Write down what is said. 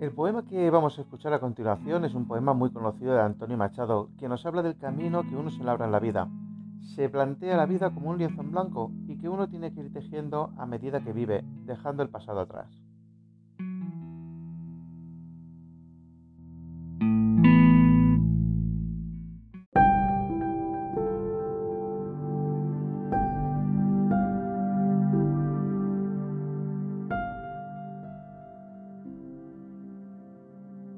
El poema que vamos a escuchar a continuación es un poema muy conocido de Antonio Machado, que nos habla del camino que uno se labra en la vida. Se plantea la vida como un lienzo en blanco y que uno tiene que ir tejiendo a medida que vive, dejando el pasado atrás.